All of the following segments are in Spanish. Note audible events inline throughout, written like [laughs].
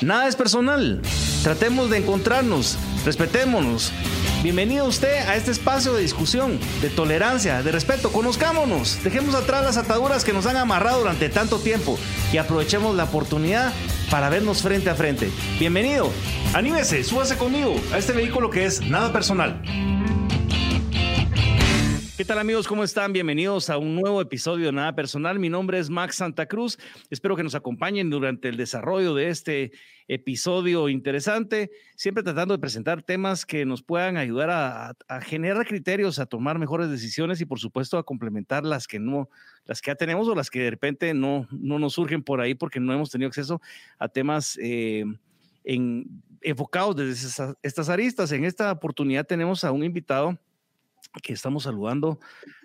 Nada es personal. Tratemos de encontrarnos, respetémonos. Bienvenido usted a este espacio de discusión, de tolerancia, de respeto. Conozcámonos, dejemos atrás las ataduras que nos han amarrado durante tanto tiempo y aprovechemos la oportunidad para vernos frente a frente. Bienvenido, anímese, súbase conmigo a este vehículo que es nada personal. ¿Qué tal amigos? ¿Cómo están? Bienvenidos a un nuevo episodio de Nada Personal. Mi nombre es Max Santa Cruz. Espero que nos acompañen durante el desarrollo de este episodio interesante, siempre tratando de presentar temas que nos puedan ayudar a, generar criterios, a tomar mejores decisiones y por supuesto a complementar las que no, las que ya tenemos o las que de repente no, no nos surgen por ahí porque no hemos tenido acceso a temas eh, en, enfocados desde estas aristas. En esta oportunidad tenemos a un invitado que estamos saludando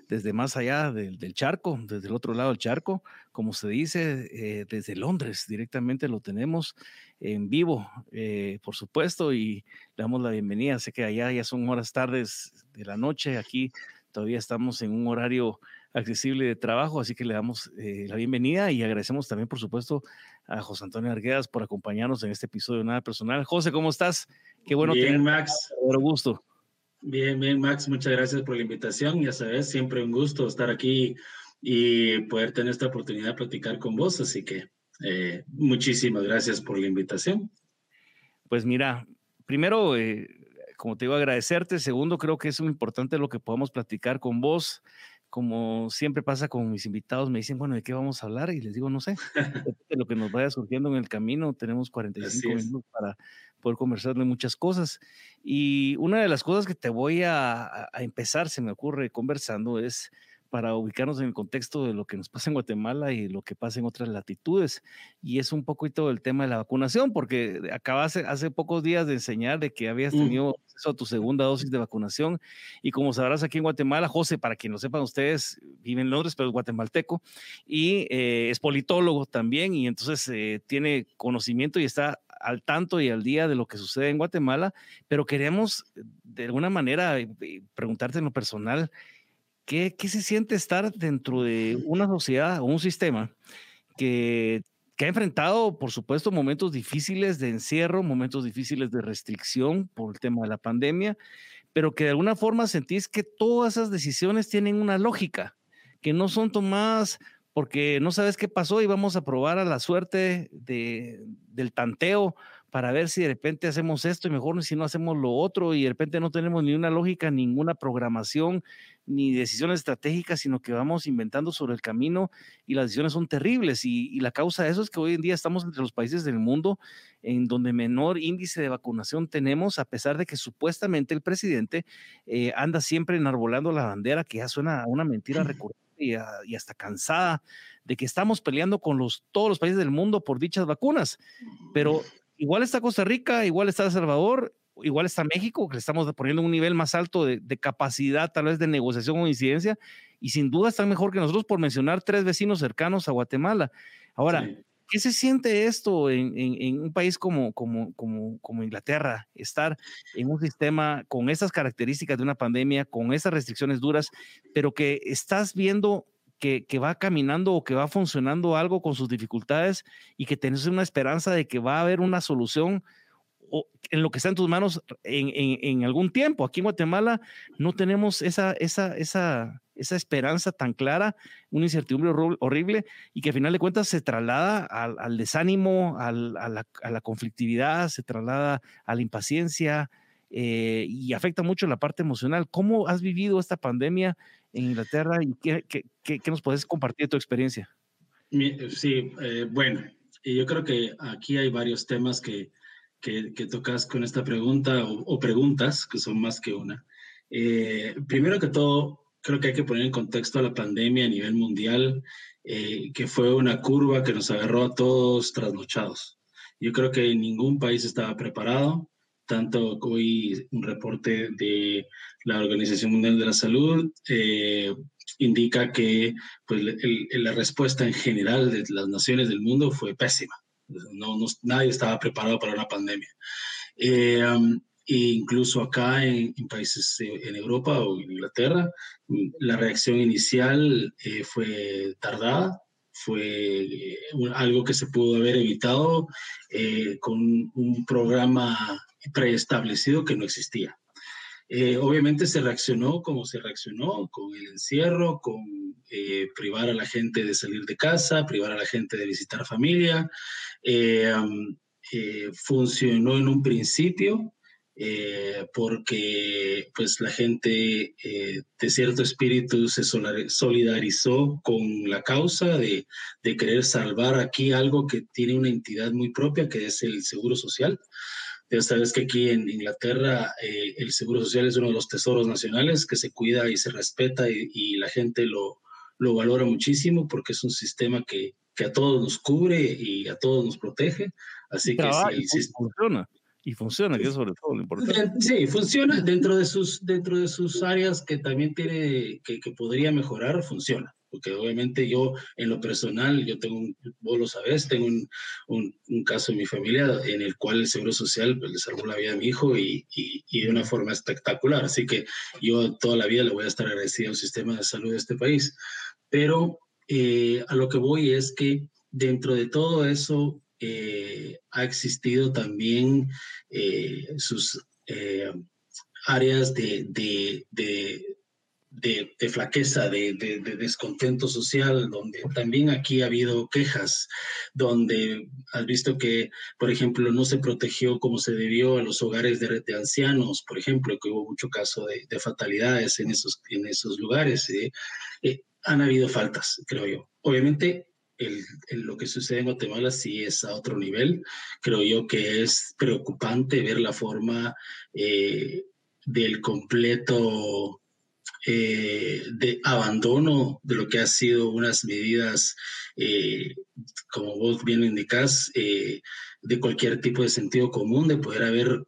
desde más allá del, charco, desde el otro lado del charco, como se dice, eh, desde Londres directamente lo tenemos en vivo, eh, por supuesto, y le damos la bienvenida. Sé que allá ya son horas tardes de la noche, aquí todavía estamos en un horario accesible de trabajo, así que le damos eh, la bienvenida y agradecemos también, por supuesto, a José Antonio Arguedas por acompañarnos en este episodio de Nada Personal. José, ¿cómo estás? Qué bueno. Bien, Max. Un gusto. Bien, bien, Max, muchas gracias por la invitación. Ya sabes, siempre un gusto estar aquí y poder tener esta oportunidad de platicar con vos. Así que eh, muchísimas gracias por la invitación. Pues mira, primero, eh, como te digo, agradecerte. Segundo, creo que es muy importante lo que podamos platicar con vos. Como siempre pasa con mis invitados, me dicen, bueno, ¿de qué vamos a hablar? Y les digo, no sé, [laughs] de lo que nos vaya surgiendo en el camino. Tenemos 45 minutos para, poder conversar de muchas cosas. Y una de las cosas que te voy a, empezar, se me ocurre conversando, es para ubicarnos en el contexto de lo que nos pasa en Guatemala y lo que pasa en otras latitudes. Y es un poquito el tema de la vacunación, porque acabas hace pocos días de enseñar de que habías mm. tenido acceso a tu segunda dosis de vacunación. Y como sabrás, aquí en Guatemala, José, para quien lo sepan ustedes, vive en Londres, pero es guatemalteco y eh, es politólogo también. Y entonces eh, tiene conocimiento y está al tanto y al día de lo que sucede en Guatemala, pero queremos de alguna manera eh, preguntarte en lo personal, ¿qué, ¿qué, se siente estar dentro de una sociedad o un sistema que, que ha enfrentado, por supuesto, momentos difíciles de encierro, momentos difíciles de restricción por el tema de la pandemia, pero que de alguna forma sentís que todas esas decisiones tienen una lógica, que no son tomadas porque no sabes qué pasó y vamos a probar a la suerte de, del tanteo para ver si de repente hacemos esto y mejor si no hacemos lo otro y de repente no tenemos ni una lógica, ninguna programación, ni decisiones estratégicas, sino que vamos inventando sobre el camino y las decisiones son terribles. Y, la causa de eso es que hoy en día estamos entre los países del mundo en donde menor índice de vacunación tenemos, a pesar de que supuestamente el presidente eh, anda siempre enarbolando la bandera, que ya suena a una mentira [laughs] recurrente y, hasta cansada de que estamos peleando con los, todos los países del mundo por dichas vacunas. Pero igual está Costa Rica, igual está El Salvador, igual está México, que le estamos poniendo un nivel más alto de, capacidad tal vez de negociación o incidencia, y sin duda están mejor que nosotros por mencionar tres vecinos cercanos a Guatemala. Ahora, ¿qué se siente esto en, un país como, como, como, como, Inglaterra? Estar en un sistema con esas características de una pandemia, con esas restricciones duras, pero que estás viendo que, va caminando o que va funcionando algo con sus dificultades y que tenés una esperanza de que va a haber una solución en lo que está en tus manos en, en, algún tiempo. Aquí en Guatemala no tenemos esa, esa, esa, esa esperanza tan clara, una incertidumbre horrible y que a final de cuentas se traslada al, desánimo, a, la, conflictividad, se traslada a la impaciencia eh, y afecta mucho la parte emocional. ¿Cómo has vivido esta pandemia en Inglaterra y qué, nos puedes compartir tu experiencia? Sí, eh, bueno, yo creo que aquí hay varios temas que, que, tocas con esta pregunta o, preguntas, que son más que una. Eh, primero que todo, creo que hay que poner en contexto a la pandemia a nivel mundial, eh, que fue una curva que nos agarró a todos trasnochados. Yo creo que ningún país estaba preparado, tanto hoy un reporte de la Organización Mundial de la Salud eh, indica que pues, la respuesta en general de las naciones del mundo fue pésima. No, nadie estaba preparado para una pandemia. Eh, e incluso acá en, países en Europa o en Inglaterra, la reacción inicial fue tardada, fue algo que se pudo haber evitado con un programa preestablecido que no existía. Eh, obviamente se reaccionó como se reaccionó, con el encierro, con eh, privar a la gente de salir de casa, privar a la gente de visitar familia. Eh, funcionó en un principio porque pues la gente de cierto espíritu se solidarizó con la causa de, de querer salvar aquí algo que tiene una entidad muy propia, que es el seguro social. Ya sabes que aquí en Inglaterra eh, el Seguro Social es uno de los tesoros nacionales que se cuida y se respeta y, la gente lo, lo, valora muchísimo porque es un sistema que, que, a todos nos cubre y a todos nos protege. Así que sí, funciona. Y funciona, que es sobre todo lo importante. Sí, funciona dentro de sus, dentro de sus áreas que también tiene, que, que podría mejorar, funciona porque obviamente yo en lo personal, yo tengo, un, vos lo sabes, tengo un, un, caso en mi familia en el cual el Seguro Social pues, le salvó la vida a mi hijo y, y, de una forma espectacular. Así que yo toda la vida le voy a estar agradecido al sistema de salud de este país. Pero eh, a lo que voy es que dentro de todo eso eh, ha existido también eh, sus áreas de, de, de de, flaqueza, de, descontento social, donde también aquí ha habido quejas, donde has visto que, por ejemplo, no se protegió como se debió a los hogares de, ancianos, por ejemplo, que hubo mucho caso de, fatalidades en esos, en esos lugares. ¿eh? Eh, han habido faltas, creo yo. Obviamente, el, lo que sucede en Guatemala sí es a otro nivel. Creo yo que es preocupante ver la forma eh, del completo eh, abandono de lo que ha sido unas medidas, eh, como vos bien indicás, de cualquier tipo de sentido común, de poder haber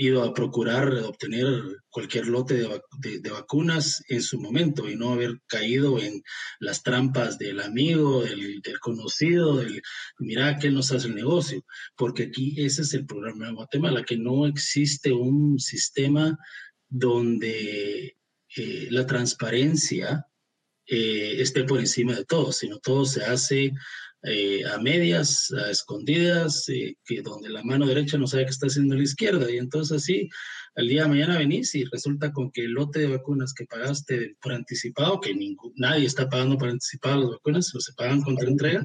ido a procurar obtener cualquier lote de, vacunas en su momento y no haber caído en las trampas del amigo, del, del, conocido, del mira que nos hace el negocio, porque aquí ese es el programa de Guatemala, que no existe un sistema donde eh, la transparencia eh, esté por encima de todo, sino todo se hace eh, a medias, a escondidas, que donde la mano derecha no sabe qué está haciendo la izquierda. Y entonces así, al día de mañana venís y resulta con que el lote de vacunas que pagaste por anticipado, que nadie está pagando por anticipado las vacunas, se pagan contra entrega,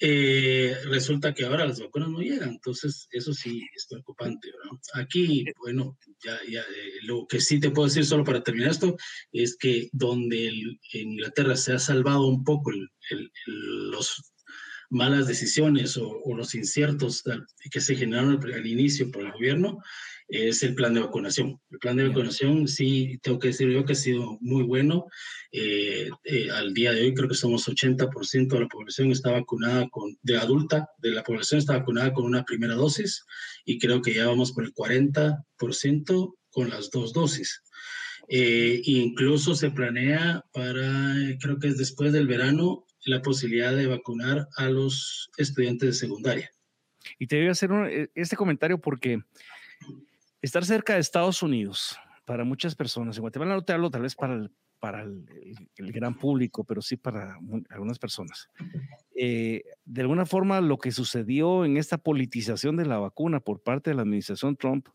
eh, resulta que ahora las vacunas no llegan, entonces eso sí es preocupante. Aquí, bueno, ya, ya eh, lo que sí te puedo decir solo para terminar esto es que donde en Inglaterra se ha salvado un poco los malas decisiones o, los inciertos que se generaron al, al inicio por el gobierno, es el plan de vacunación. El plan de vacunación, sí, tengo que decir yo que ha sido muy bueno. Eh, eh, al día de hoy creo que somos 80% de la población está vacunada con, de adulta, de la población está vacunada con una primera dosis y creo que ya vamos por el 40% con las dos dosis. Eh, incluso se planea para, creo que es después del verano, la posibilidad de vacunar a los estudiantes de secundaria. Y te voy a hacer este comentario porque estar cerca de Estados Unidos para muchas personas, en Guatemala no te hablo tal vez para el, para el, gran público, pero sí para algunas personas. Eh, de alguna forma, lo que sucedió en esta politización de la vacuna por parte de la administración Trump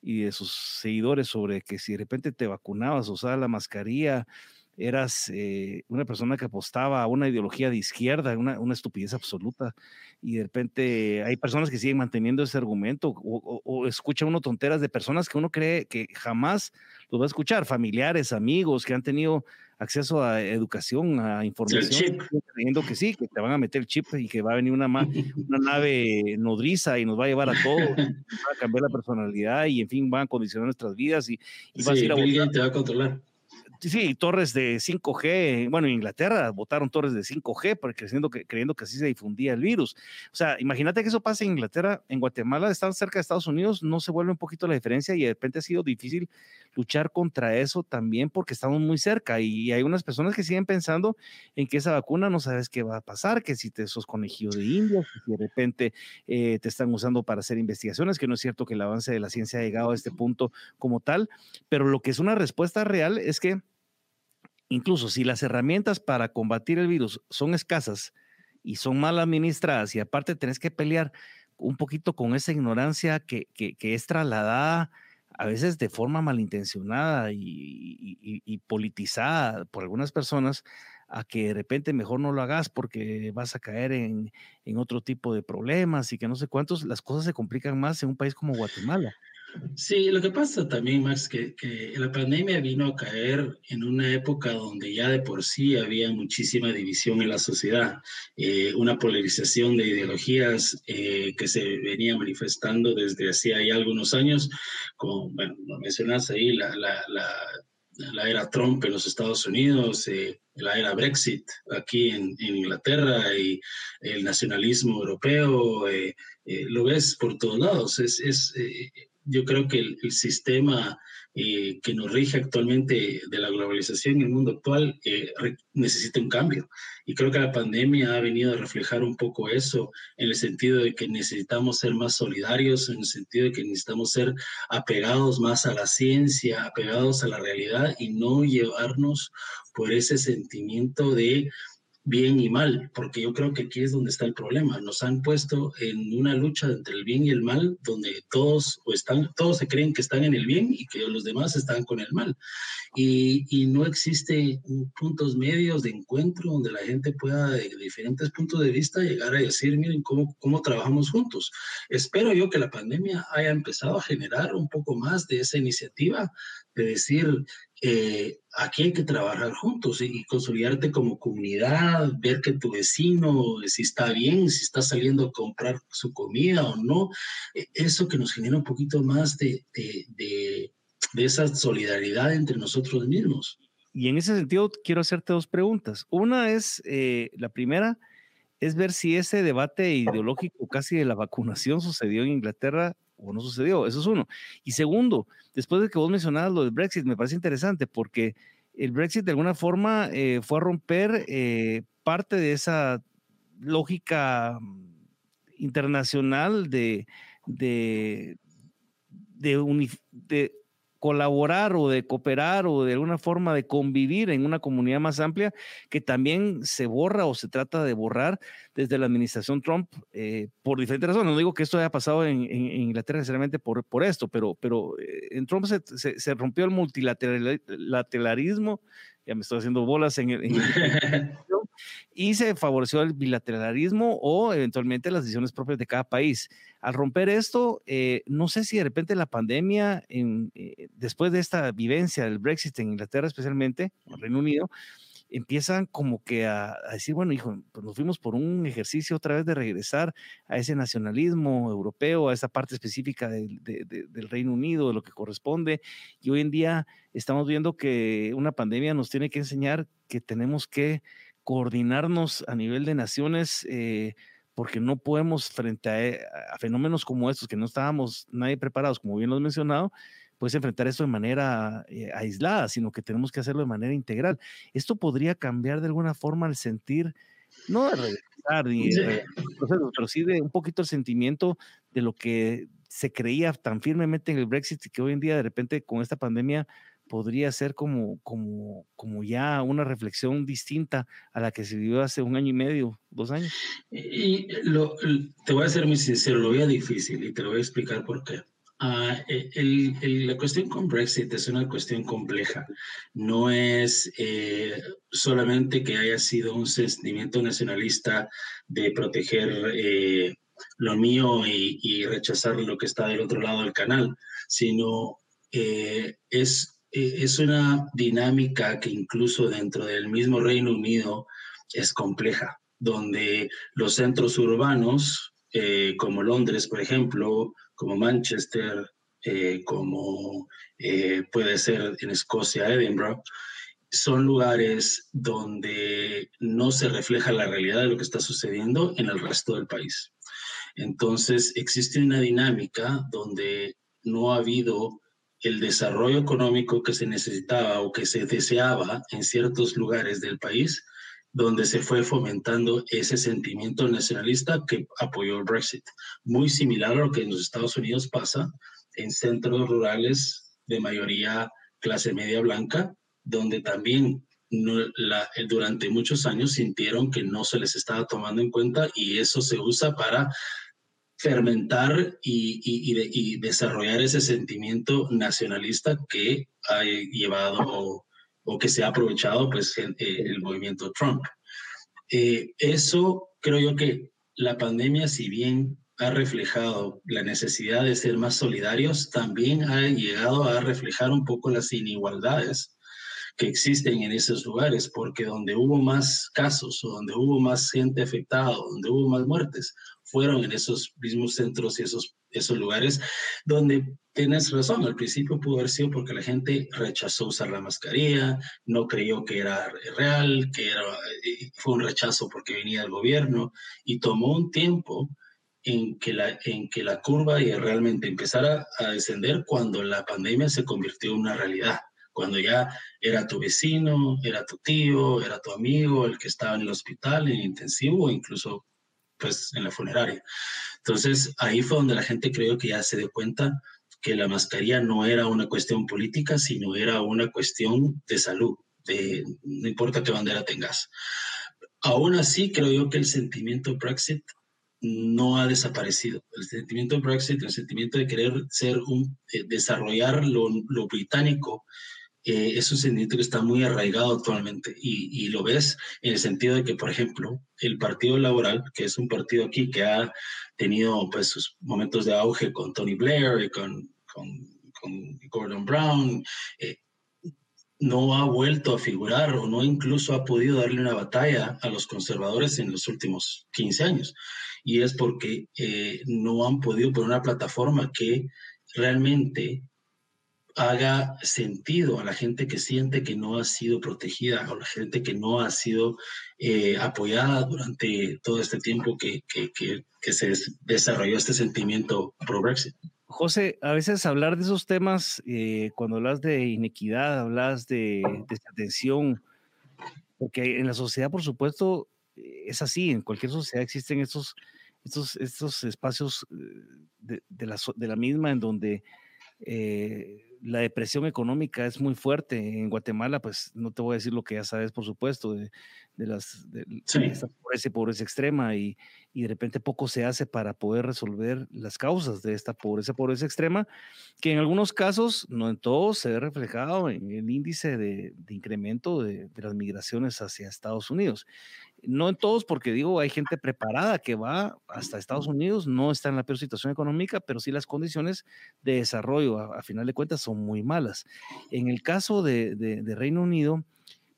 y de sus seguidores sobre que si de repente te vacunabas, usabas la mascarilla, eras eh, una persona que apostaba a una ideología de izquierda, una, una, estupidez absoluta, y de repente hay personas que siguen manteniendo ese argumento, o, o, escucha uno tonteras de personas que uno cree que jamás los va a escuchar, familiares, amigos que han tenido acceso a educación, a información, creyendo que sí, que te van a meter el chip y que va a venir una, una nave nodriza y nos va a llevar a todo, va a cambiar la personalidad y en fin, va a condicionar nuestras vidas y, y vas a ir a... Te va a controlar Sí, torres de 5G. Bueno, en Inglaterra votaron torres de 5G porque creyendo que, creyendo que así se difundía el virus. O sea, imagínate que eso pasa en Inglaterra. En Guatemala, están cerca de Estados Unidos, no se vuelve un poquito la diferencia y de repente ha sido difícil luchar contra eso también porque estamos muy cerca y hay unas personas que siguen pensando en que esa vacuna no sabes qué va a pasar, que si te sos conejillo de indios, que si de repente eh, te están usando para hacer investigaciones, que no es cierto que el avance de la ciencia ha llegado a este punto como tal, pero lo que es una respuesta real es que incluso si las herramientas para combatir el virus son escasas y son mal administradas y aparte tenés que pelear un poquito con esa ignorancia que, que, es trasladada a veces de forma malintencionada y, politizada por algunas personas, a que de repente mejor no lo hagas porque vas a caer en, en, otro tipo de problemas y que no sé cuántos, las cosas se complican más en un país como Guatemala. Sí, lo que pasa también, Max, que, que la pandemia vino a caer en una época donde ya de por sí había muchísima división en la sociedad, eh, una polarización de ideologías eh, que se venía manifestando desde hacía ya algunos años, como, bueno, lo mencionas ahí, la, la, la la era Trump en los Estados Unidos, eh, la era Brexit aquí en, en, Inglaterra y el nacionalismo europeo, eh, eh, lo ves por todos lados. Es, es yo creo que el, sistema eh, que nos rige actualmente de la globalización en el mundo actual eh, necesita un cambio. Y creo que la pandemia ha venido a reflejar un poco eso, en el sentido de que necesitamos ser más solidarios, en el sentido de que necesitamos ser apegados más a la ciencia, apegados a la realidad y no llevarnos por ese sentimiento de bien y mal, porque yo creo que aquí es donde está el problema. Nos han puesto en una lucha entre el bien y el mal, donde todos o están, todos se creen que están en el bien y que los demás están con el mal. Y, y no existe puntos medios de encuentro donde la gente pueda, de diferentes puntos de vista, llegar a decir, miren cómo, cómo trabajamos juntos. Espero yo que la pandemia haya empezado a generar un poco más de esa iniciativa de decir, eh, aquí hay que trabajar juntos y, consolidarte como comunidad, ver que tu vecino, si está bien, si está saliendo a comprar su comida o no, e, eso que nos genera un poquito más de, de, esa solidaridad entre nosotros mismos. Y en ese sentido, quiero hacerte dos preguntas. Una es, eh, la primera, es ver si ese debate ideológico casi de la vacunación sucedió en Inglaterra o no sucedió. Eso es uno. Y segundo, después de que vos mencionabas lo del Brexit, me parece interesante porque el Brexit de alguna forma eh, fue a romper eh, parte de esa lógica mm, internacional de, de, de, de colaborar o de cooperar o de alguna forma de convivir en una comunidad más amplia que también se borra o se trata de borrar desde la administración Trump eh, por diferentes razones. No digo que esto haya pasado en, Inglaterra necesariamente por, por esto, pero, pero eh, en Trump se, se, rompió el multilateralismo, ya me estoy haciendo bolas en, en [laughs] [laughs] y se favoreció el bilateralismo o eventualmente las decisiones propias de cada país. Al romper esto, eh, no sé si de repente la pandemia, en, eh, después de esta vivencia del Brexit en Inglaterra especialmente, en Reino Unido, empiezan como que a, decir, bueno, hijo, pues nos fuimos por un ejercicio otra vez de regresar a ese nacionalismo europeo, a esa parte específica del, del Reino Unido, de lo que corresponde. Y hoy en día estamos viendo que una pandemia nos tiene que enseñar que tenemos que coordinarnos a nivel de naciones, eh, porque no podemos frente eh, a, fenómenos como estos, que no estábamos nadie preparados, como bien lo has mencionado, pues enfrentar esto de manera eh, aislada, sino que tenemos que hacerlo de manera integral. Esto podría cambiar de alguna forma el sentir, no de regresar, ni pero sí de un poquito el sentimiento de lo que se creía tan firmemente en el Brexit y que hoy en día de repente con esta pandemia podría ser como, como, como ya una reflexión distinta a la que se vivió hace un año y medio, dos años. Y lo, te voy a ser muy sincero, lo veo difícil y te lo voy a explicar por qué. Uh, el, la cuestión con Brexit es una cuestión compleja. No es eh, solamente que haya sido un sentimiento nacionalista de proteger eh, lo mío y, y, rechazar lo que está del otro lado del canal, sino eh, es es una dinámica que incluso dentro del mismo Reino Unido es compleja, donde los centros urbanos, eh, como Londres, por ejemplo, como Manchester, eh, como puede ser en Escocia, Edinburgh, son lugares donde no se refleja la realidad de lo que está sucediendo en el resto del país. Entonces, existe una dinámica donde no ha habido el desarrollo económico que se necesitaba o que se deseaba en ciertos lugares del país, donde se fue fomentando ese sentimiento nacionalista que apoyó el Brexit. Muy similar a lo que en los Estados Unidos pasa en centros rurales de mayoría clase media blanca, donde también durante muchos años sintieron que no se les estaba tomando en cuenta y eso se usa para fermentar y, desarrollar ese sentimiento nacionalista que ha llevado o, que se ha aprovechado pues el, el movimiento Trump. Eh, eso creo yo que la pandemia, si bien ha reflejado la necesidad de ser más solidarios, también ha llegado a reflejar un poco las inigualdades que existen en esos lugares, porque donde hubo más casos o donde hubo más gente afectada, donde hubo más muertes, fueron en esos mismos centros y esos, esos lugares donde tienes razón, al principio pudo haber sido porque la gente rechazó usar la mascarilla, no creyó que era real, que era, eh, fue un rechazo porque venía del gobierno y tomó un tiempo en que la, en que la curva realmente empezara a descender cuando la pandemia se convirtió en una realidad, cuando ya era tu vecino, era tu tío, era tu amigo, el que estaba en el hospital, en intensivo, o incluso pues en la funeraria. Entonces ahí fue donde la gente creyó que ya se dio cuenta que la mascarilla no era una cuestión política, sino era una cuestión de salud, de no importa qué bandera tengas. Aún así, creo yo que el sentimiento Brexit no ha desaparecido. El sentimiento Brexit, el sentimiento de querer ser un, eh, desarrollar lo, lo británico, eh, es un sentimiento que está muy arraigado actualmente y, lo ves en el sentido de que, por ejemplo, el Partido Laboral, que es un partido aquí que ha tenido pues sus momentos de auge con Tony Blair y con, con, Gordon Brown, eh, no ha vuelto a figurar o no incluso ha podido darle una batalla a los conservadores en los últimos 15 años. Y es porque eh, no han podido poner una plataforma que realmente haga sentido a la gente que siente que no ha sido protegida, a la gente que no ha sido eh, apoyada durante todo este tiempo que, que, que, se desarrolló este sentimiento pro-Brexit. José, a veces hablar de esos temas, eh, cuando hablas de inequidad, hablas de desatención, porque en la sociedad, por supuesto, es así, en cualquier sociedad existen estos, estos, estos espacios eh, de, de, la, de la misma en donde eh, la depresión económica es muy fuerte. En Guatemala, pues no te voy a decir lo que ya sabes, por supuesto, de, las de, esta pobreza, extrema y, y, de repente poco se hace para poder resolver las causas de esta pobreza, pobreza extrema, que en algunos casos, no en todos, se ve reflejado en el índice de, de incremento de, las migraciones hacia Estados Unidos no en todos, porque digo, hay gente preparada que va hasta Estados Unidos, no está en la peor situación económica, pero sí las condiciones de desarrollo, a, final de cuentas, son muy malas. En el caso de, Reino Unido,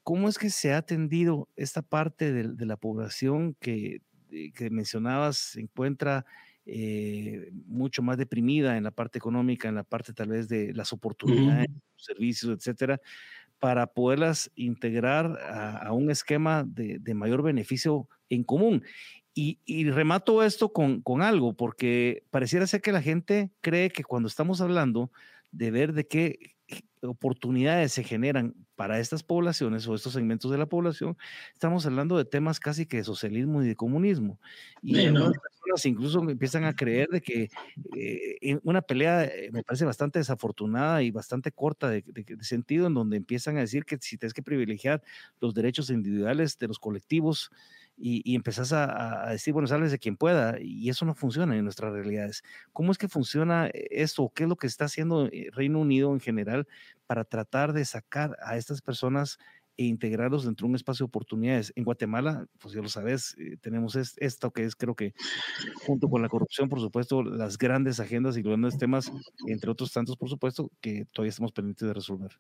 ¿cómo es que se ha atendido esta parte de, la población que, eh, que, mencionabas se encuentra eh, mucho más deprimida en la parte económica, en la parte tal vez de las oportunidades, servicios, etcétera? Para poderlas integrar a, un esquema de, mayor beneficio en común. Y, remato esto con, con, algo, porque pareciera ser que la gente cree que cuando estamos hablando de ver de qué oportunidades se generan para estas poblaciones o estos segmentos de la población, estamos hablando de temas casi que de socialismo y de comunismo. Y personas incluso empiezan a creer de que eh, una pelea eh, me parece bastante desafortunada y bastante corta de, sentido, en donde empiezan a decir que si tienes que privilegiar los derechos individuales de los colectivos, y, empezás a, decir, bueno, sales de quien pueda, y eso no funciona en nuestras realidades. ¿Cómo es que funciona esto? ¿Qué es lo que está haciendo eh, Reino Unido en general para tratar de sacar a estas personas e integrarlos dentro de un espacio de oportunidades? En Guatemala, pues ya lo sabes, eh, tenemos esto que es, creo que, junto con la corrupción, por supuesto, las grandes agendas y grandes temas, entre otros tantos, por supuesto, que todavía estamos pendientes de resolver.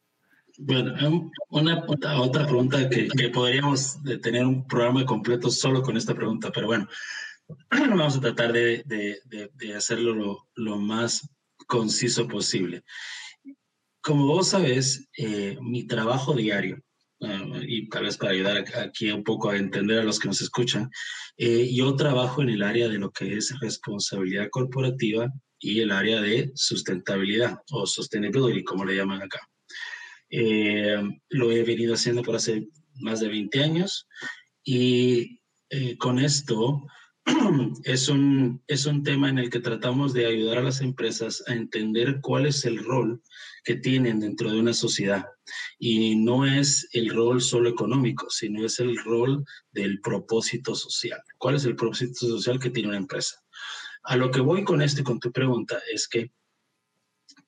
Bueno, una, otra pregunta que, podríamos tener un programa completo solo con esta pregunta, pero bueno, [clears throat] vamos a tratar de, hacerlo lo, más conciso posible. Como vos sabés, eh, mi trabajo diario uh, y tal vez para ayudar aquí un poco a entender a los que nos escuchan, eh, yo trabajo en el área de lo que es responsabilidad corporativa y el área de sustentabilidad o sustainability, como le llaman acá. Eh, lo he venido haciendo por hace más de 20 años y eh, con esto [clears throat] es un, es un tema en el que tratamos de ayudar a las empresas a entender cuál es el rol que tienen dentro de una sociedad. Y no es el rol solo económico, sino es el rol del propósito social. ¿Cuál es el propósito social que tiene una empresa? A lo que voy con esto con tu pregunta es que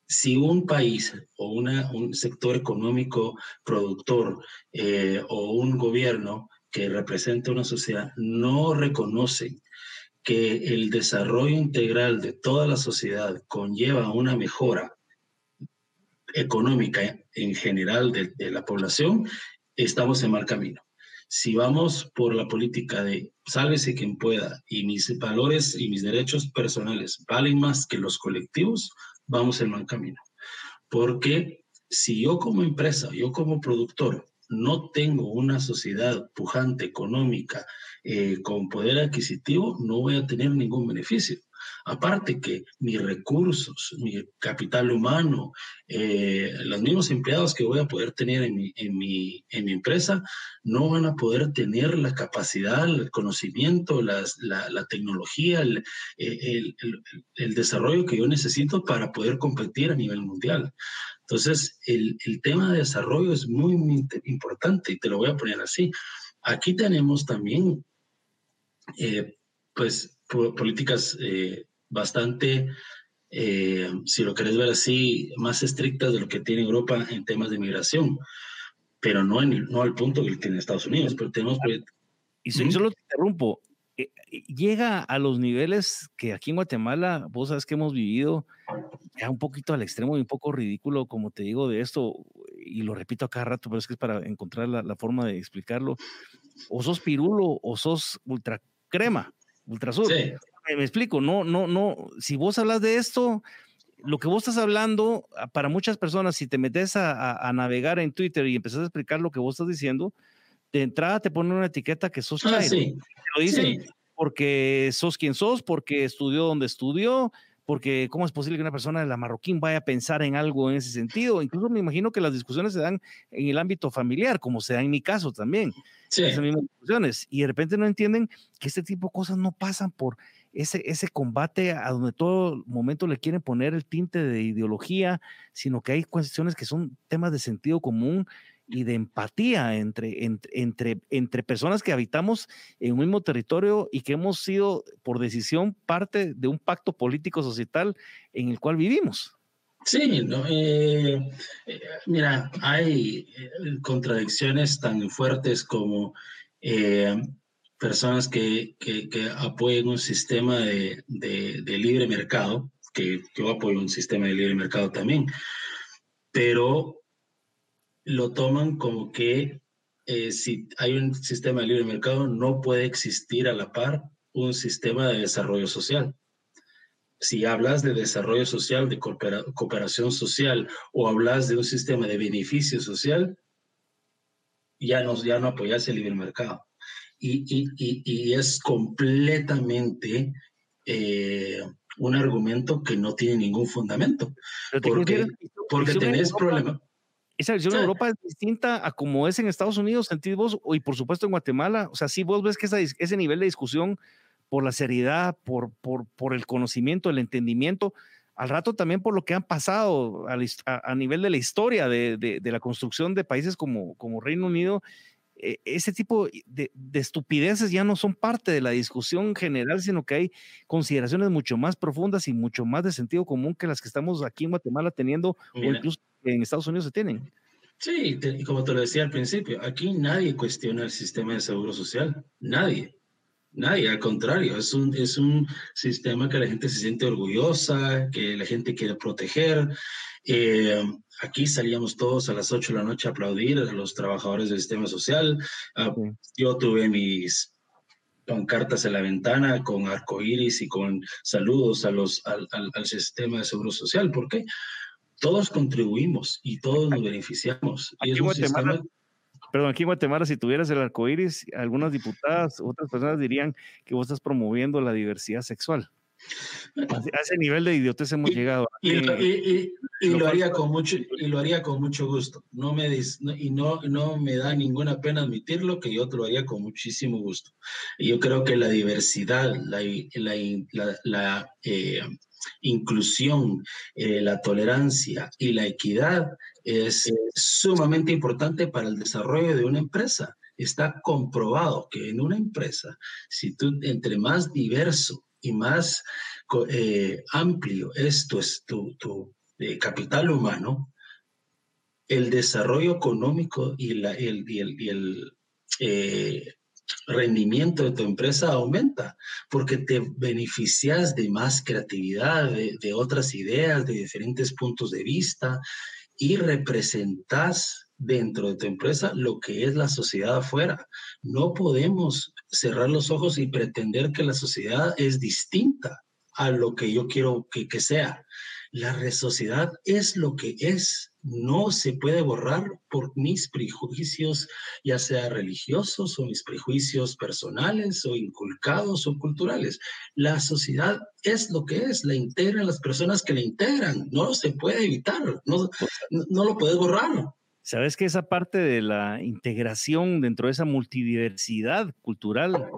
si un país o una, un sector económico productor eh, o un gobierno que representa una sociedad no reconocen que el desarrollo integral de toda la sociedad conlleva una mejora económica en general de, la población, estamos en mal camino. Si vamos por la política de sálvese quien pueda y mis valores y mis derechos personales valen más que los colectivos, vamos en mal camino. Porque si yo como empresa, yo como productor, no tengo una sociedad pujante, económica, eh, con poder adquisitivo, no voy a tener ningún beneficio. Aparte que mis recursos, mi capital humano, eh, los mismos empleados que voy a poder tener en mi, en, mi, en mi empresa, no van a poder tener la capacidad, el conocimiento, la, la, tecnología, el, el, el, el, desarrollo que yo necesito para poder competir a nivel mundial. Entonces, el, tema de desarrollo es muy, muy importante y te lo voy a poner así. Aquí tenemos también, eh, pues, políticas eh, bastante, eh, si lo querés ver así, más estrictas de lo que tiene Europa en temas de migración, pero no, en, no al punto que tiene Estados Unidos, pero tenemos... Y solo te interrumpo, eh, llega a los niveles que aquí en Guatemala, vos sabes que hemos vivido ya un poquito al extremo y un poco ridículo, como te digo, de esto, y lo repito a cada rato, pero es que es para encontrar la, la forma de explicarlo. O sos pirulo o sos ultra crema, ultra sur. Sí me explico, no, no, no, si vos hablas de esto, lo que vos estás hablando, ah, para muchas personas, si te metes a, a, navegar en Twitter y empezás a explicar lo que vos estás diciendo, de entrada te ponen una etiqueta que sos ah, sí. Lo dicen sí. porque sos quien sos, porque estudió donde estudió, porque cómo es posible que una persona de la marroquín vaya a pensar en algo en ese sentido. Incluso me imagino que las discusiones se dan en el ámbito familiar, como se da en mi caso también. Sí. Esas mismas discusiones. Y de repente no entienden que este tipo de cosas no pasan por ese, ese combate a donde todo momento le quieren poner el tinte de ideología, sino que hay cuestiones que son temas de sentido común y de empatía entre, entre, entre, entre personas que habitamos en un mismo territorio y que hemos sido por decisión parte de un pacto político societal en el cual vivimos. Sí, no, eh, eh, mira, hay eh, contradicciones tan fuertes como eh, personas que, que, que apoyen un sistema de, de, de, libre mercado, que yo apoyo un sistema de libre mercado también, pero lo toman como que eh, si hay un sistema de libre mercado no puede existir a la par un sistema de desarrollo social. Si hablas de desarrollo social, de coopera cooperación social o hablas de un sistema de beneficio social, ya no, ya no apoyas el libre mercado y, y, y es completamente eh, un argumento que no tiene ningún fundamento. Porque, porque tenés problemas. Esa visión sí. en Europa es distinta a como es en Estados Unidos, sentís vos, y por supuesto en Guatemala. O sea, si vos ves que esa, ese nivel de discusión por la seriedad, por, por, por el conocimiento, el entendimiento, al rato también por lo que han pasado a, nivel de la historia de, de, de, la construcción de países como, como Reino Unido ese tipo de, de, estupideces ya no son parte de la discusión general, sino que hay consideraciones mucho más profundas y mucho más de sentido común que las que estamos aquí en Guatemala teniendo Mira. o incluso en Estados Unidos se tienen. Sí, y como te lo decía al principio, aquí nadie cuestiona el sistema de seguro social, nadie. Nadie, al contrario, es un, es un sistema que la gente se siente orgullosa, que la gente quiere proteger. Eh, aquí salíamos todos a las 8 de la noche a aplaudir a los trabajadores del sistema social. Uh, yo tuve mis pancartas en la ventana con arcoíris y con saludos a los, al, al, al, sistema de seguro social. ¿Por qué? Todos contribuimos y todos nos beneficiamos. Aquí, y es un sistema... Perdón, aquí en Guatemala, si tuvieras el arco iris, algunas diputadas, otras personas dirían que vos estás promoviendo la diversidad sexual. A ese nivel de idiotez hemos llegado. Y, lo haría con mucho, y lo haría con mucho gusto. No me y no, no me da ninguna pena admitirlo, que yo lo haría con muchísimo gusto. Y yo creo que la diversidad, la, la, la, eh, inclusión, eh, la tolerancia y la equidad es sumamente importante para el desarrollo de una empresa. Está comprobado que en una empresa, si tú entre más diverso y más eh, amplio esto es tu, eh, capital humano, el desarrollo económico y, el, eh, rendimiento de tu empresa aumenta porque te beneficias de más creatividad, de, otras ideas, de diferentes puntos de vista y representas dentro de tu empresa lo que es la sociedad afuera. No podemos cerrar los ojos y pretender que la sociedad es distinta a lo que yo quiero que, que sea. La sociedad es lo que es, no se puede borrar por mis prejuicios, ya sea religiosos o mis prejuicios personales o inculcados o culturales. La sociedad es lo que es, la integran las personas que la integran, no se puede evitar, no, no lo puedes borrar. Sabes que esa parte de la integración dentro de esa multidiversidad cultural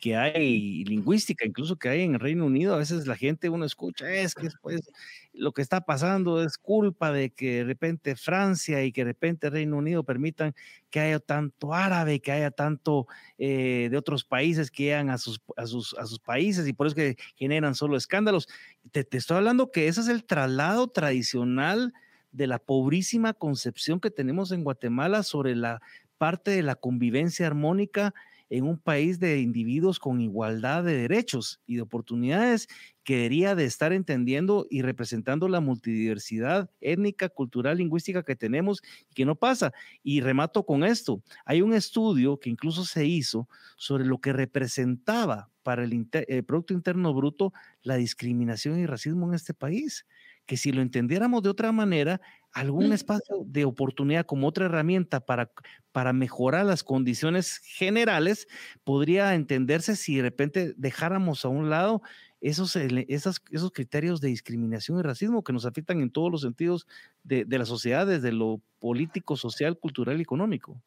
que hay, lingüística incluso que hay en el Reino Unido, a veces la gente uno escucha, es que después lo que está pasando es culpa de que de repente Francia y que de repente Reino Unido permitan que haya tanto árabe, que haya tanto eh, de otros países que llegan a sus, a, sus, a sus países y por eso que generan solo escándalos. Te, te estoy hablando que ese es el traslado tradicional de la pobrísima concepción que tenemos en Guatemala sobre la parte de la convivencia armónica en un país de individuos con igualdad de derechos y de oportunidades que debería de estar entendiendo y representando la multidiversidad étnica, cultural, lingüística que tenemos y que no pasa. Y remato con esto. Hay un estudio que incluso se hizo sobre lo que representaba para el, el Producto Interno Bruto la discriminación y racismo en este país que si lo entendiéramos de otra manera, algún espacio de oportunidad como otra herramienta para, para mejorar las condiciones generales podría entenderse si de repente dejáramos a un lado esos, esos, esos criterios de discriminación y racismo que nos afectan en todos los sentidos de, de la sociedad, desde lo político, social, cultural y económico.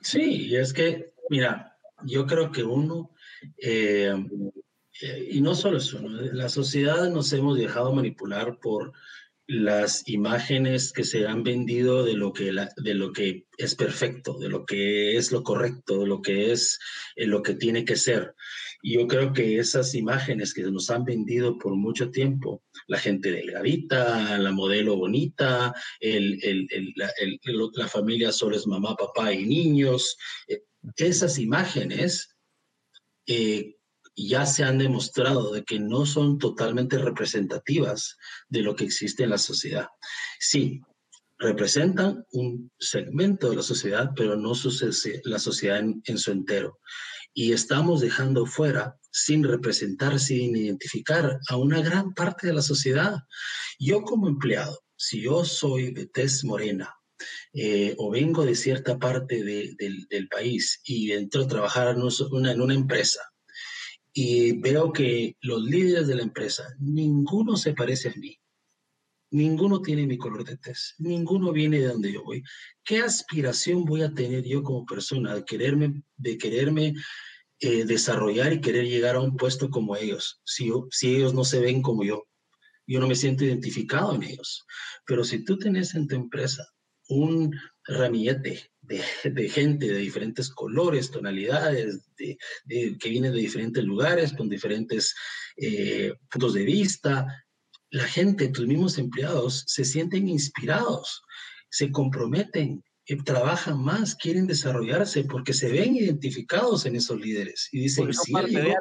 Sí, es que, mira, yo creo que uno, eh, eh, y no solo eso, ¿no? la sociedad nos hemos dejado manipular por las imágenes que se han vendido de lo que, la, de lo que es perfecto, de lo que es lo correcto, de lo que es eh, lo que tiene que ser. Y yo creo que esas imágenes que nos han vendido por mucho tiempo, la gente delgadita, la modelo bonita, el, el, la, la, familia solo es mamá, papá y niños, eh, esas imágenes eh, ya se han demostrado de que no son totalmente representativas de lo que existe en la sociedad. Sí, representan un segmento de la sociedad, pero no la sociedad en, en su entero. Y estamos dejando fuera, sin representar, sin identificar a una gran parte de la sociedad. Yo como empleado, si yo soy de tez morena, eh, o vengo de cierta parte de, del, del país y entro a trabajar en una empresa y veo que los líderes de la empresa, ninguno se parece a mí. Ninguno tiene mi color de tez, ninguno viene de donde yo voy. ¿Qué aspiración voy a tener yo como persona de quererme, de quererme eh, desarrollar y querer llegar a un puesto como ellos, si, si ellos no se ven como yo? Yo no me siento identificado en ellos. Pero si tú tenés en tu empresa un ramillete de, de, gente de diferentes colores, tonalidades, de, de, que vienen de diferentes lugares, con diferentes eh, puntos de vista. La gente, tus mismos empleados, se sienten inspirados, se comprometen, eh, trabajan más, quieren desarrollarse porque se ven identificados en esos líderes y dicen, si él llegó,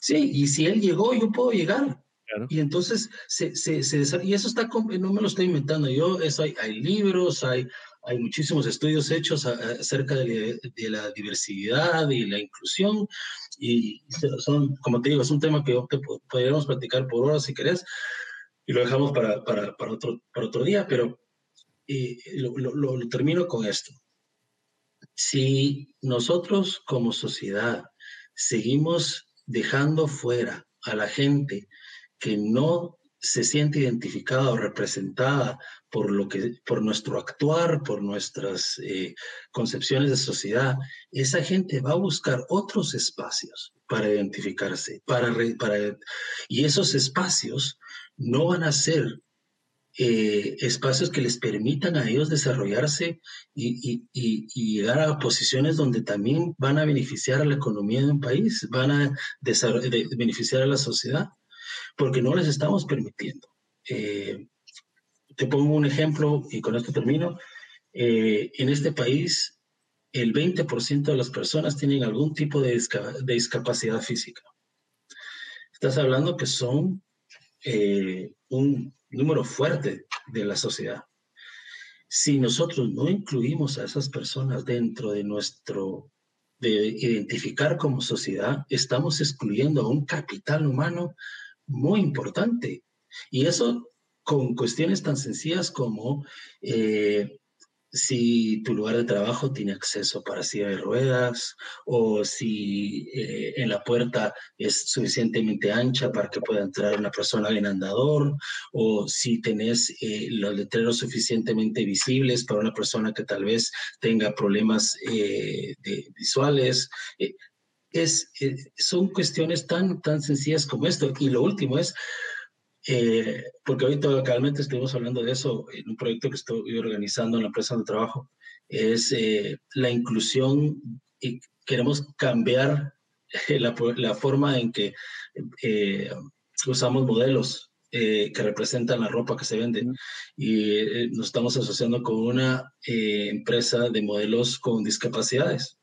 sí, y si él llegó, yo puedo llegar. Claro. Y entonces, se, se, se, y eso está, no me lo estoy inventando yo, eso hay, hay libros, hay, hay muchísimos estudios hechos acerca de, de, la diversidad y la inclusión, y son, como te digo, es un tema que podríamos platicar por horas si querés, y lo dejamos para, para, para otro, para otro día, pero lo, lo, lo termino con esto. si nosotros como sociedad seguimos dejando fuera a la gente que no se siente identificada o representada por lo que por nuestro actuar, por nuestras eh, concepciones de sociedad, esa gente va a buscar otros espacios para identificarse, para, para y esos espacios no van a ser eh, espacios que les permitan a ellos desarrollarse y, llegar a posiciones donde también van a beneficiar a la economía de un país, van a beneficiar a la sociedad, porque no les estamos permitiendo. Eh, te pongo un ejemplo y con esto termino. Eh, en este país, el 20% de las personas tienen algún tipo de, discapacidad física. Estás hablando que son un número fuerte de la sociedad. Si nosotros no incluimos a esas personas dentro de nuestro, de identificar como sociedad, estamos excluyendo a un capital humano muy importante. Y eso con cuestiones tan sencillas como eh, si tu lugar de trabajo tiene acceso para silla de ruedas o si eh, en la puerta es suficientemente ancha para que pueda entrar una persona en andador o si tenés eh, los letreros suficientemente visibles para una persona que tal vez tenga problemas eh, visuales. es, son cuestiones tan, tan sencillas como esto. Y lo último es, eh, porque ahorita localmente estuvimos hablando de eso en un proyecto que estoy organizando en la empresa de trabajo, es eh, la inclusión y queremos cambiar [laughs] la, la forma en que eh, usamos modelos que representan la ropa que se vende. Y nos estamos asociando con una empresa de modelos con discapacidades.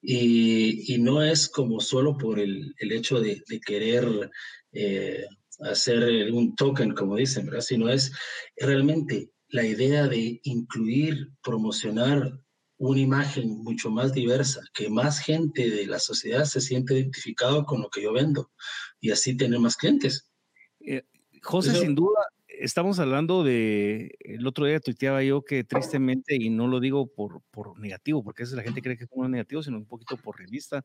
Y, y, no es como solo por el, el hecho de, de querer hacer un token, como dicen, ¿verdad? Sino es realmente la idea de incluir, promocionar una imagen mucho más diversa, que más gente de la sociedad se siente identificado con lo que yo vendo y así tener más clientes. Eh, José, sin duda, estamos hablando de, el otro día tuiteaba yo que tristemente, y no lo digo por, por negativo, porque eso la gente cree que es como negativo, sino un poquito por revista,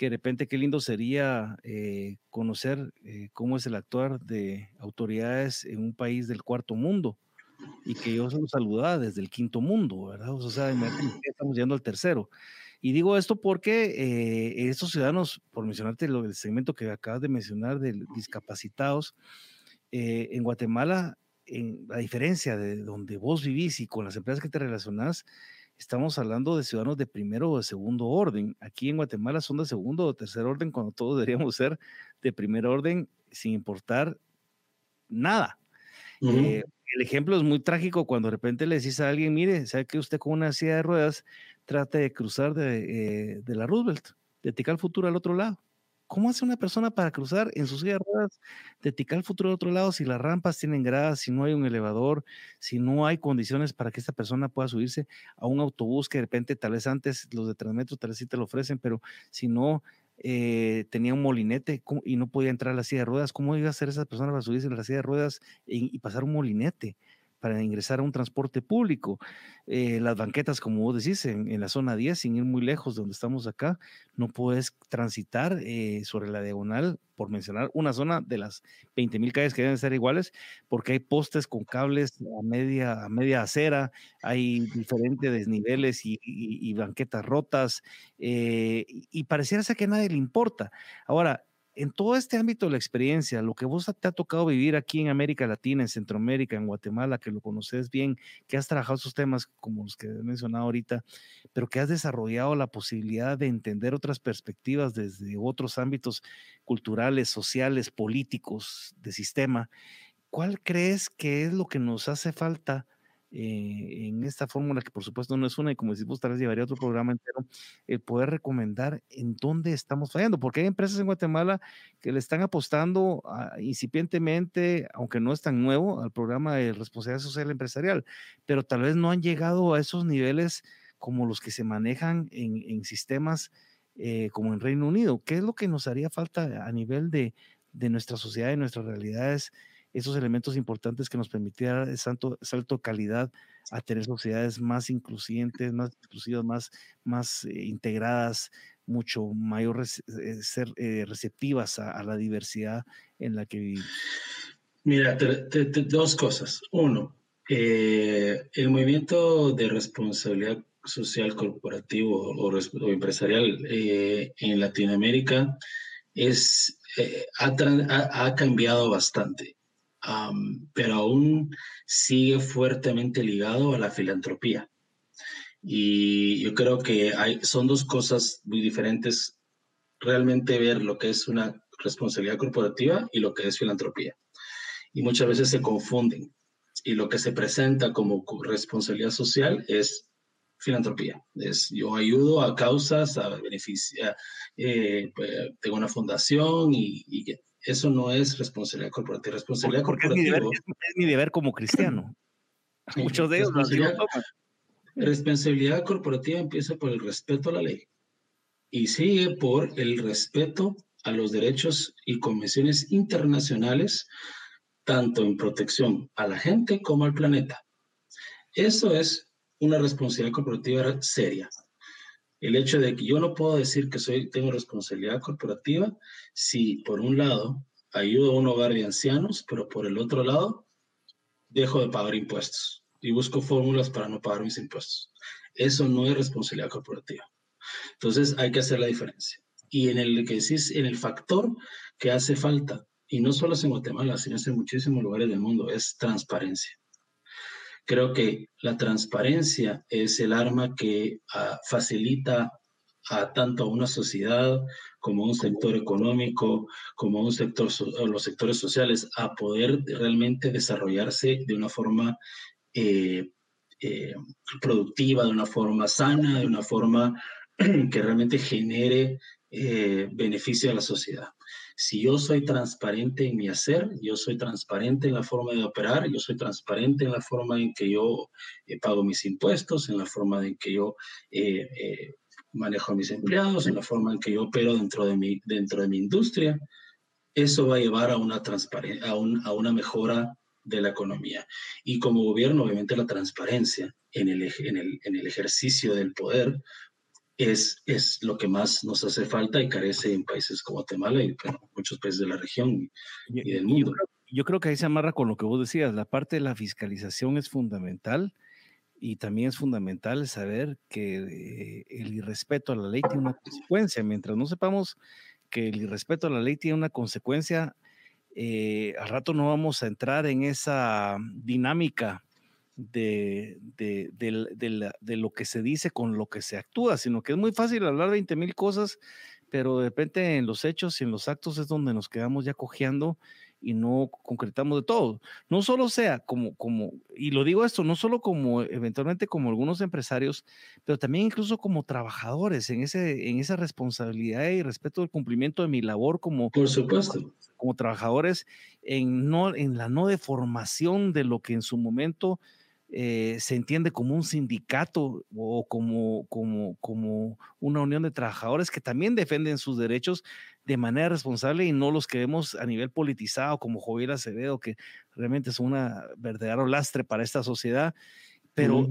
que de repente qué lindo sería eh, conocer eh, cómo es el actuar de autoridades en un país del cuarto mundo y que yo se los saludaba desde el quinto mundo, ¿verdad? O sea, estamos llegando al tercero. Y digo esto porque eh, estos ciudadanos, por mencionarte lo, el segmento que acabas de mencionar de discapacitados, en Guatemala, en, a diferencia de donde vos vivís y con las empresas que te relacionás, estamos hablando de ciudadanos de primero o de segundo orden. Aquí en Guatemala son de segundo o tercer orden cuando todos deberíamos ser de primer orden sin importar nada. Eh, el ejemplo es muy trágico cuando de repente le decís a alguien, mire, sabe que usted con una silla de ruedas trate de cruzar de, eh, de la Roosevelt, de Tical Futuro al otro lado. ¿Cómo hace una persona para cruzar en sus silla de ruedas de Tikal Futuro al otro lado si las rampas tienen gradas, si no hay un elevador, si no hay condiciones para que esta persona pueda subirse a un autobús que de repente tal vez antes los de Transmetro tal vez sí te lo ofrecen, pero si no eh, tenía un molinete y no podía entrar a la silla de ruedas, ¿cómo iba a hacer esa persona para subirse a la silla de ruedas y pasar un molinete? Para ingresar a un transporte público. Eh, las banquetas, como vos decís, en, la zona 10, sin ir muy lejos de donde estamos acá, no puedes transitar eh, sobre la diagonal, por mencionar una zona de las 20 mil calles que deben ser iguales, porque hay postes con cables a media, a media acera, hay diferentes desniveles y, banquetas rotas, eh, y pareciera ser que a nadie le importa. Ahora, en todo este ámbito de la experiencia, lo que vos te ha tocado vivir aquí en América Latina, en Centroamérica, en Guatemala, que lo conoces bien, que has trabajado esos temas como los que he mencionado ahorita, pero que has desarrollado la posibilidad de entender otras perspectivas desde otros ámbitos culturales, sociales, políticos, de sistema, ¿cuál crees que es lo que nos hace falta? Eh, en esta fórmula, que por supuesto no es una, y como decimos, tal vez llevaría otro programa entero, el poder recomendar en dónde estamos fallando, porque hay empresas en Guatemala que le están apostando incipientemente, aunque no es tan nuevo, al programa de responsabilidad social empresarial, pero tal vez no han llegado a esos niveles como los que se manejan en, sistemas eh, como en Reino Unido. ¿Qué es lo que nos haría falta a nivel de, de nuestra sociedad y nuestras realidades? Esos elementos importantes que nos permitieran salto, salto calidad a tener sociedades más incluyentes, más inclusivas, más, más eh, integradas, mucho mayor eh, ser eh, receptivas a, la diversidad en la que vivimos? Mira, dos cosas. Uno, el movimiento de responsabilidad social corporativo o, empresarial en Latinoamérica es, ha, ha, cambiado bastante pero aún sigue fuertemente ligado a la filantropía. Y yo creo que son dos cosas muy diferentes, realmente ver lo que es una responsabilidad corporativa y lo que es filantropía. Y muchas veces se confunden. Y lo que se presenta como responsabilidad social es filantropía. Es yo ayudo a causas, a beneficiar, eh, pues, tengo una fundación y, eso no es responsabilidad corporativa. Responsabilidad corporativa. Es mi, deber, como cristiano. [clears throat] Muchos de ellos responsabilidad, responsabilidad corporativa empieza por el respeto a la ley y sigue por el respeto a los derechos y convenciones internacionales, tanto en protección a la gente como al planeta. Eso es una responsabilidad corporativa seria el hecho de que yo no puedo decir que soy, tengo responsabilidad corporativa si por un lado ayudo a un hogar de ancianos, pero por el otro lado dejo de pagar impuestos y busco fórmulas para no pagar mis impuestos. Eso no es responsabilidad corporativa. Entonces hay que hacer la diferencia. Y en el que decís, en el factor que hace falta, y no solo en Guatemala, sino en muchísimos lugares del mundo, es transparencia. Creo que la transparencia es el arma que ah, facilita a tanto a una sociedad como a un sector económico, como a un sector, los sectores sociales, a poder realmente desarrollarse de una forma eh, eh, productiva, de una forma sana, de una forma [clears throat] que realmente genere eh, beneficio a la sociedad. Si yo soy transparente en mi hacer, yo soy transparente en la forma de operar, yo soy transparente en la forma en que yo eh, pago mis impuestos, en la forma en que yo eh, eh, manejo mis empleados, en la forma en que yo opero dentro de mi, dentro de mi industria, eso va a llevar a una, a, a una mejora de la economía. Y como gobierno, obviamente la transparencia en el, en el, en el ejercicio del poder es, es lo que más nos hace falta y carece en países como Guatemala y muchos países de la región y, del mundo. Yo creo, que ahí se amarra con lo que vos decías, la parte de la fiscalización es fundamental y también es fundamental saber que eh, el irrespeto a la ley tiene una consecuencia. Mientras no sepamos que el irrespeto a la ley tiene una consecuencia, eh, al rato no vamos a entrar en esa dinámica de, de, lo que se dice con lo que se actúa, sino que es muy fácil hablar 20 mil cosas, pero de repente en los hechos y en los actos es donde nos quedamos ya cojeando y no concretamos de todo. No solo sea como, como, y lo digo esto, no solo como eventualmente como algunos empresarios, pero también incluso como trabajadores en, ese, en esa responsabilidad y respeto del cumplimiento de mi labor como, Por supuesto. como trabajadores, en, no, en la no deformación de lo que en su momento eh, se entiende como un sindicato o como, como, como una unión de trabajadores que también defienden sus derechos de manera responsable y no los que vemos a nivel politizado como Joviel Acevedo, que realmente es una verdadero lastre para esta sociedad. Pero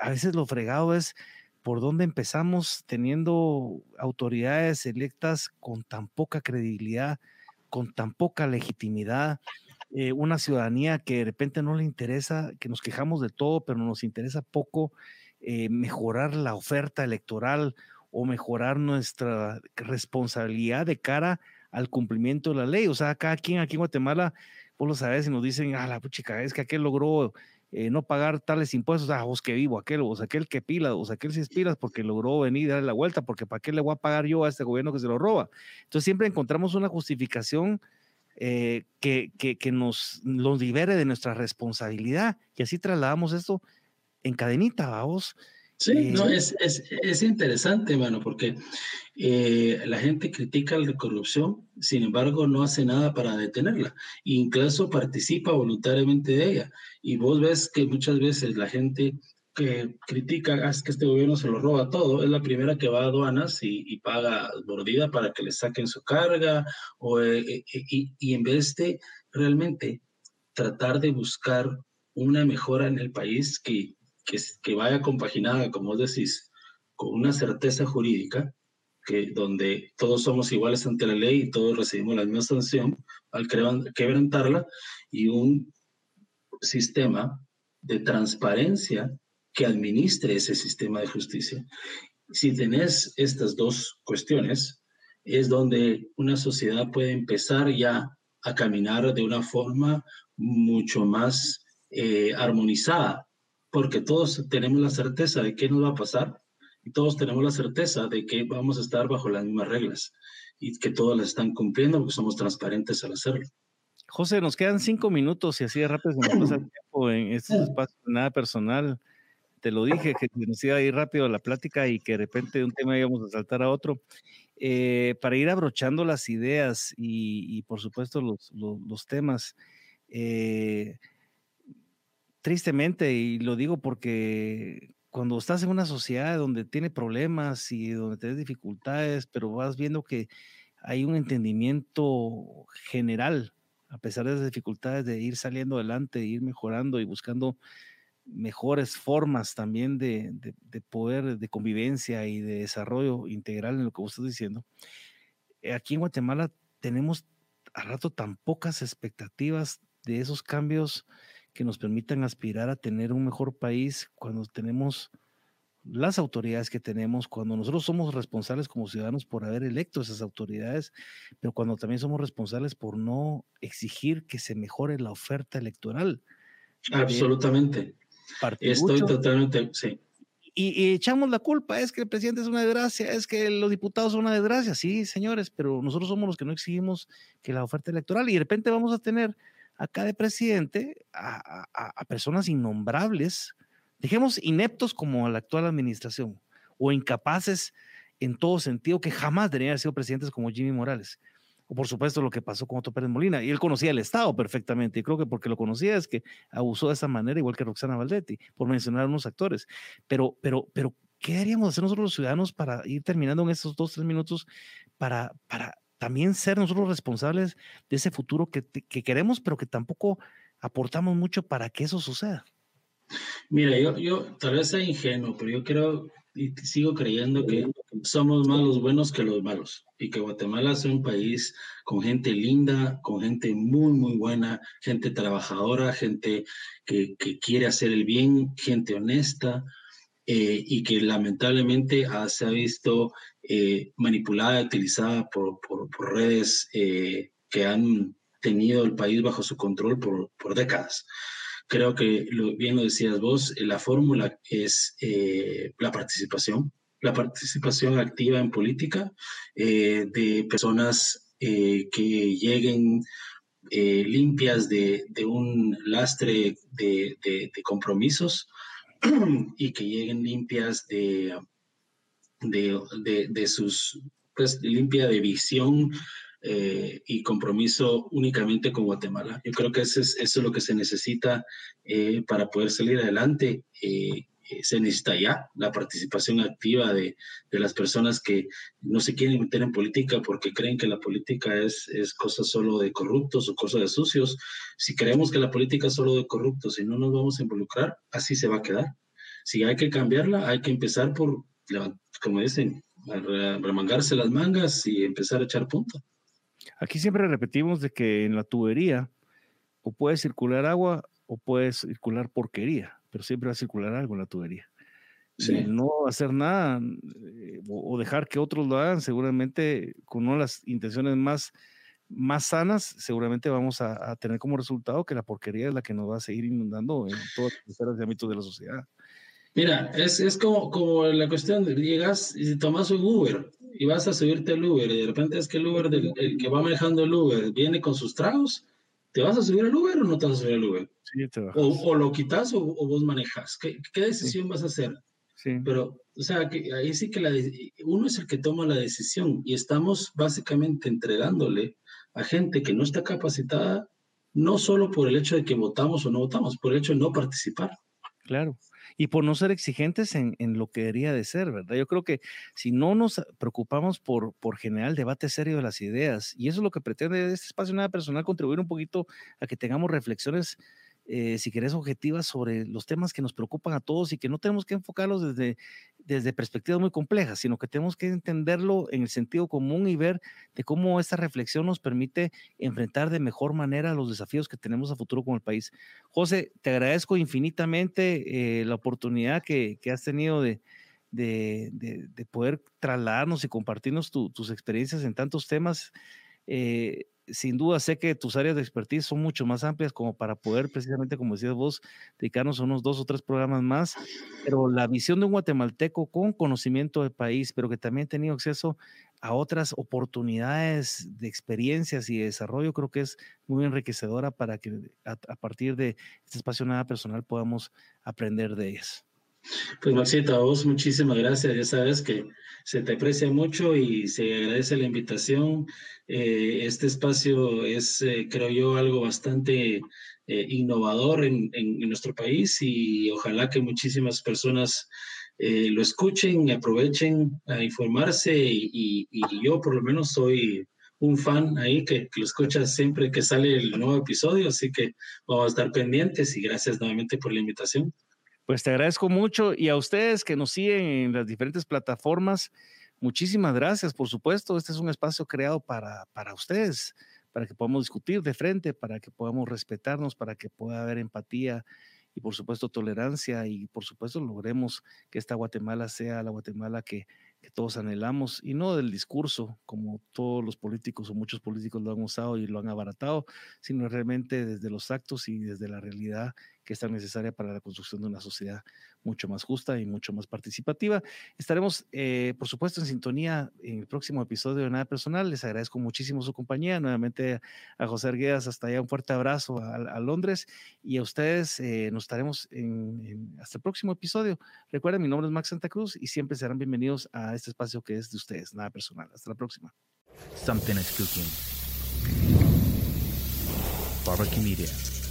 a veces lo fregado es por dónde empezamos teniendo autoridades electas con tan poca credibilidad, con tan poca legitimidad, eh, una ciudadanía que de repente no le interesa, que nos quejamos de todo, pero nos interesa poco eh, mejorar la oferta electoral o mejorar nuestra responsabilidad de cara al cumplimiento de la ley. O sea, cada quien aquí en Guatemala, vos lo sabes, y nos dicen, ah, la puchica, es que aquel logró eh, no pagar tales impuestos, ah, vos que vivo, aquel, o aquel que pila, o aquel se pilas porque logró venir y darle la vuelta, porque ¿para qué le voy a pagar yo a este gobierno que se lo roba? Entonces siempre encontramos una justificación eh, que, que, nos, nos libere de nuestra responsabilidad. Y así trasladamos esto en cadenita, vamos. Sí, no, eh, es, es, es, interesante, mano, porque eh, la gente critica la corrupción, sin embargo, no hace nada para detenerla. Incluso participa voluntariamente de ella. Y vos ves que muchas veces la gente que critica ah, que este gobierno se lo roba todo, es la primera que va a aduanas y, paga mordida para que le saquen su carga, o, eh, eh, y, y, en vez de realmente tratar de buscar una mejora en el país que, que, que vaya compaginada, como decís, con una certeza jurídica, que donde todos somos iguales ante la ley y todos recibimos la misma sanción al quebrantarla, y un sistema de transparencia que administre ese sistema de justicia. Si tenés estas dos cuestiones, es donde una sociedad puede empezar ya a caminar de una forma mucho más eh, armonizada, porque todos tenemos la certeza de qué nos va a pasar y todos tenemos la certeza de que vamos a estar bajo las mismas reglas y que todas las están cumpliendo porque somos transparentes al hacerlo. José, nos quedan cinco minutos y así de rápido se nos pasa el [clears throat] tiempo en este espacio, nada personal. Te lo dije, que nos iba a ir rápido la plática y que de repente de un tema íbamos a saltar a otro. Eh, para ir abrochando las ideas y, por supuesto los, los, temas, eh, tristemente, y lo digo porque cuando estás en una sociedad donde tiene problemas y donde tienes dificultades, pero vas viendo que hay un entendimiento general, a pesar de las dificultades, de ir saliendo adelante, de ir mejorando y buscando mejores formas también de, poder, de convivencia y de desarrollo integral en lo que vos estás diciendo. Eh, aquí en Guatemala tenemos a rato tan pocas expectativas de esos cambios que nos permitan aspirar a tener un mejor país cuando tenemos las autoridades que tenemos, cuando nosotros somos responsables como ciudadanos por haber electo esas autoridades, pero cuando también somos responsables por no exigir que se mejore la oferta electoral. Absolutamente. Estoy totalmente, sí. Y, y, echamos la culpa, es que el presidente es una desgracia, es que los diputados son una desgracia, sí, señores, pero nosotros somos los que no exigimos que la oferta electoral y de repente vamos a tener acá de presidente a, personas innombrables, dejemos ineptos como la actual administración, o incapaces en todo sentido, que jamás deberían haber sido presidentes como Jimmy Morales. O por supuesto lo que pasó con Otto Pérez Molina. Y él conocía el Estado perfectamente. Y creo que porque lo conocía es que abusó de esa manera, igual que Roxana Valdetti, por mencionar a unos actores. Pero, pero, pero, ¿qué haríamos hacer nosotros los ciudadanos para ir terminando en estos dos, tres minutos para, para también ser nosotros responsables de ese futuro que, queremos, pero que tampoco aportamos mucho para que eso suceda. Mira, yo, yo tal vez sea ingenuo, pero yo creo y sigo creyendo que somos más los buenos que los malos y que Guatemala es un país con gente linda, con gente muy, muy buena, gente trabajadora, gente que, que quiere hacer el bien, gente honesta eh, y que lamentablemente se ha visto eh, manipulada, utilizada por, por, redes eh, que han tenido el país bajo su control por, por décadas. Creo que, lo, bien lo decías vos, eh, la fórmula es la participación, la participación activa en política de personas que lleguen limpias de, de, un lastre de, de, compromisos [clears throat] y que lleguen limpias de, de, sus, pues limpia de visión eh, y compromiso únicamente con Guatemala. Yo creo que eso es, eso es lo que se necesita eh, para poder salir adelante. Eh, se necesita ya la participación activa de, de, las personas que no se quieren meter en política porque creen que la política es, es cosa solo de corruptos o cosa de sucios. Si creemos que la política es solo de corruptos y no nos vamos a involucrar, así se va a quedar. Si hay que cambiarla, hay que empezar por como dicen, remangarse las mangas y empezar a echar punta. Aquí siempre repetimos de que en la tubería o puede circular agua o puede circular porquería, pero siempre va a circular algo en la tubería. Sí. no hacer nada eh, o dejar que otros lo hagan, seguramente con una de las intenciones más, más sanas, seguramente vamos a, tener como resultado que la porquería es la que nos va a seguir inundando en todos los ámbitos de la sociedad. Mira, es, es como, como la cuestión de llegas y si tomas un Uber y vas a subirte al Uber y de repente es que el Uber, del, el que va manejando el Uber, viene con sus tragos, ¿te vas a subir al Uber o no te vas a subir al Uber? Sí, te o, o, lo quitas o, o vos manejas. ¿Qué, qué decisión vas a hacer? Sí. Pero, o sea, que ahí sí que la, uno es el que toma la decisión y estamos básicamente entregándole a gente que no está capacitada, no solo por el hecho de que votamos o no votamos, por el hecho de no participar. Claro y por no ser exigentes en, en, lo que debería de ser, ¿verdad? Yo creo que si no nos preocupamos por, por generar debate serio de las ideas, y eso es lo que pretende este espacio nada personal, contribuir un poquito a que tengamos reflexiones eh, si querés, objetivas sobre los temas que nos preocupan a todos y que no tenemos que enfocarlos desde, desde perspectivas muy complejas, sino que tenemos que entenderlo en el sentido común y ver de cómo esta reflexión nos permite enfrentar de mejor manera los desafíos que tenemos a futuro con el país. José, te agradezco infinitamente eh, la oportunidad que, que has tenido de, de, de, poder trasladarnos y compartirnos tus experiencias en tantos temas. Eh, sin duda sé que tus áreas de expertise son mucho más amplias como para poder precisamente, como decías vos, dedicarnos a unos dos o tres programas más, pero la visión de un guatemalteco con conocimiento del país, pero que también ha tenido acceso a otras oportunidades de experiencias y de desarrollo, creo que es muy enriquecedora para que a, a partir de este espacio nada personal podamos aprender de ellas. Pues Maxito, a vos muchísimas gracias. Ya sabes que se te aprecia mucho y se agradece la invitación. Eh, este espacio es, eh, creo yo, algo bastante eh, innovador en, nuestro país y ojalá que muchísimas personas lo escuchen, y aprovechen a informarse y, y, yo por lo menos soy un fan ahí que, que, lo escucha siempre que sale el nuevo episodio, así que vamos a estar pendientes y gracias nuevamente por la invitación. Pues te agradezco mucho y a ustedes que nos siguen en las diferentes plataformas, muchísimas gracias, por supuesto. Este es un espacio creado para, para ustedes, para que podamos discutir de frente, para que podamos respetarnos, para que pueda haber empatía y por supuesto tolerancia y por supuesto logremos que esta Guatemala sea la Guatemala que, que todos anhelamos y no del discurso como todos los políticos o muchos políticos lo han usado y lo han abaratado, sino realmente desde los actos y desde la realidad que es tan necesaria para la construcción de una sociedad mucho más justa y mucho más participativa. Estaremos, eh, por supuesto, en sintonía en el próximo episodio de Nada Personal. Les agradezco muchísimo su compañía. Nuevamente a José Arguedas, hasta allá un fuerte abrazo a, Londres y a ustedes eh, nos estaremos en, hasta el próximo episodio. Recuerden, mi nombre es Max Santa Cruz y siempre serán bienvenidos a este espacio que es de ustedes, Nada Personal. Hasta la próxima. Something is cooking. Barbecue Media.